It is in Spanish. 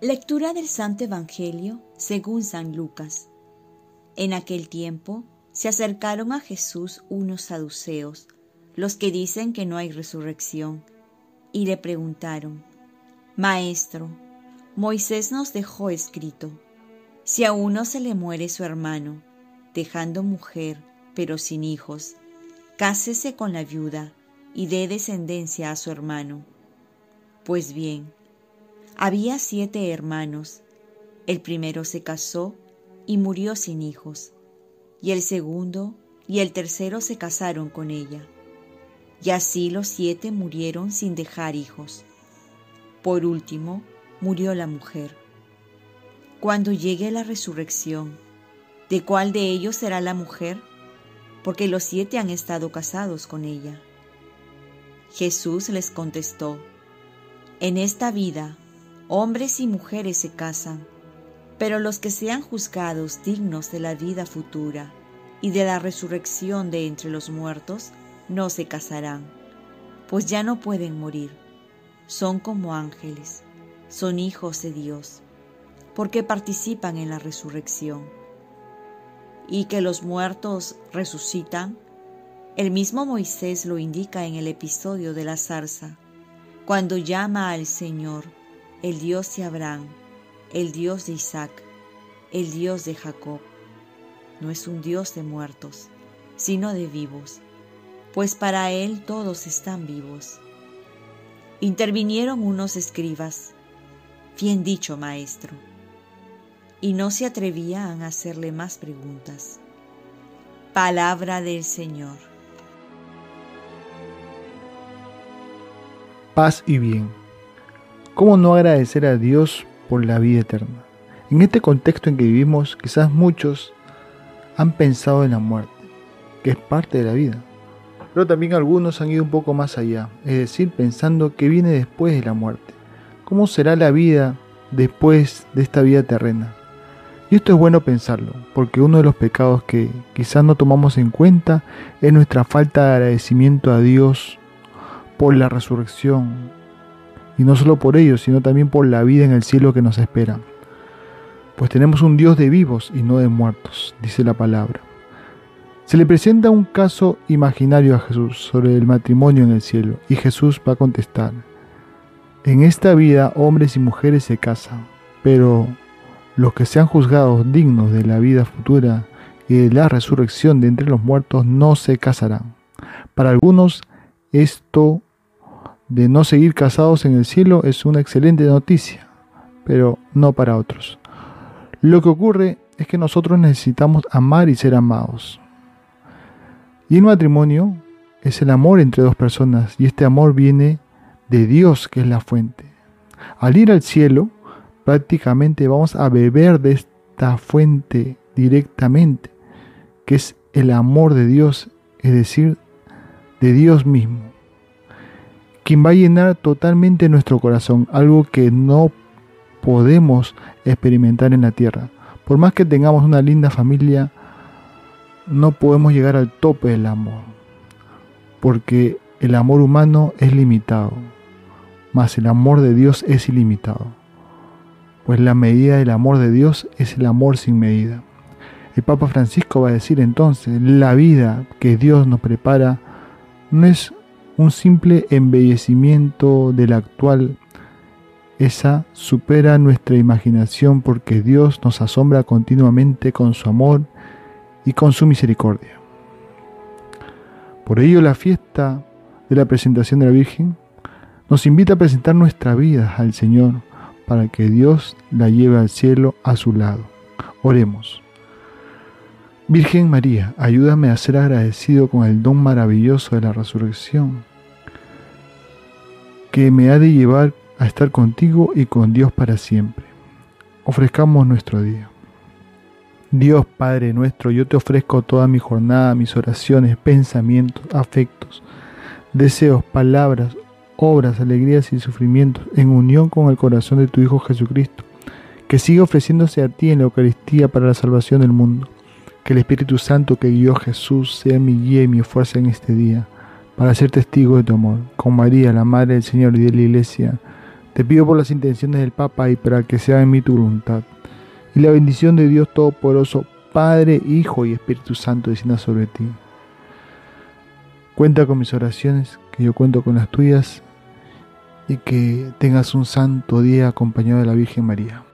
Lectura del Santo Evangelio según San Lucas. En aquel tiempo se acercaron a Jesús unos saduceos, los que dicen que no hay resurrección, y le preguntaron, Maestro, Moisés nos dejó escrito, si a uno se le muere su hermano, dejando mujer, pero sin hijos, cásese con la viuda y dé descendencia a su hermano. Pues bien, había siete hermanos. El primero se casó y murió sin hijos, y el segundo y el tercero se casaron con ella. Y así los siete murieron sin dejar hijos. Por último, murió la mujer. Cuando llegue la resurrección, ¿de cuál de ellos será la mujer? Porque los siete han estado casados con ella. Jesús les contestó, En esta vida, hombres y mujeres se casan, pero los que sean juzgados dignos de la vida futura y de la resurrección de entre los muertos, no se casarán, pues ya no pueden morir, son como ángeles, son hijos de Dios, porque participan en la resurrección. Y que los muertos resucitan, el mismo Moisés lo indica en el episodio de la zarza, cuando llama al Señor, el Dios de Abraham, el Dios de Isaac, el Dios de Jacob. No es un Dios de muertos, sino de vivos, pues para Él todos están vivos. Intervinieron unos escribas, bien dicho maestro, y no se atrevían a hacerle más preguntas. Palabra del Señor. paz y bien. ¿Cómo no agradecer a Dios por la vida eterna? En este contexto en que vivimos, quizás muchos han pensado en la muerte, que es parte de la vida. Pero también algunos han ido un poco más allá, es decir, pensando que viene después de la muerte. ¿Cómo será la vida después de esta vida terrena? Y esto es bueno pensarlo, porque uno de los pecados que quizás no tomamos en cuenta es nuestra falta de agradecimiento a Dios por la resurrección. Y no solo por ello, sino también por la vida en el cielo que nos espera. Pues tenemos un Dios de vivos y no de muertos, dice la palabra. Se le presenta un caso imaginario a Jesús sobre el matrimonio en el cielo y Jesús va a contestar, en esta vida hombres y mujeres se casan, pero los que sean juzgados dignos de la vida futura y de la resurrección de entre los muertos no se casarán. Para algunos esto de no seguir casados en el cielo es una excelente noticia, pero no para otros. Lo que ocurre es que nosotros necesitamos amar y ser amados. Y el matrimonio es el amor entre dos personas y este amor viene de Dios que es la fuente. Al ir al cielo, prácticamente vamos a beber de esta fuente directamente, que es el amor de Dios, es decir, de Dios mismo quien va a llenar totalmente nuestro corazón, algo que no podemos experimentar en la tierra. Por más que tengamos una linda familia, no podemos llegar al tope del amor, porque el amor humano es limitado, mas el amor de Dios es ilimitado, pues la medida del amor de Dios es el amor sin medida. El Papa Francisco va a decir entonces, la vida que Dios nos prepara no es un simple embellecimiento de la actual, esa supera nuestra imaginación porque Dios nos asombra continuamente con su amor y con su misericordia. Por ello la fiesta de la presentación de la Virgen nos invita a presentar nuestra vida al Señor para que Dios la lleve al cielo a su lado. Oremos. Virgen María, ayúdame a ser agradecido con el don maravilloso de la resurrección que me ha de llevar a estar contigo y con Dios para siempre. Ofrezcamos nuestro día. Dios Padre nuestro, yo te ofrezco toda mi jornada, mis oraciones, pensamientos, afectos, deseos, palabras, obras, alegrías y sufrimientos en unión con el corazón de tu Hijo Jesucristo, que sigue ofreciéndose a ti en la Eucaristía para la salvación del mundo. Que el Espíritu Santo que guió Jesús sea mi guía y mi fuerza en este día para ser testigo de tu amor. Con María, la Madre del Señor y de la Iglesia, Te pido por las intenciones del Papa y para que sea en mí tu voluntad. Y la bendición de Dios Todopoderoso, Padre, Hijo y Espíritu Santo descienda sobre ti. Cuenta con mis oraciones, que yo cuento con las tuyas, y que tengas un santo día acompañado de la Virgen María.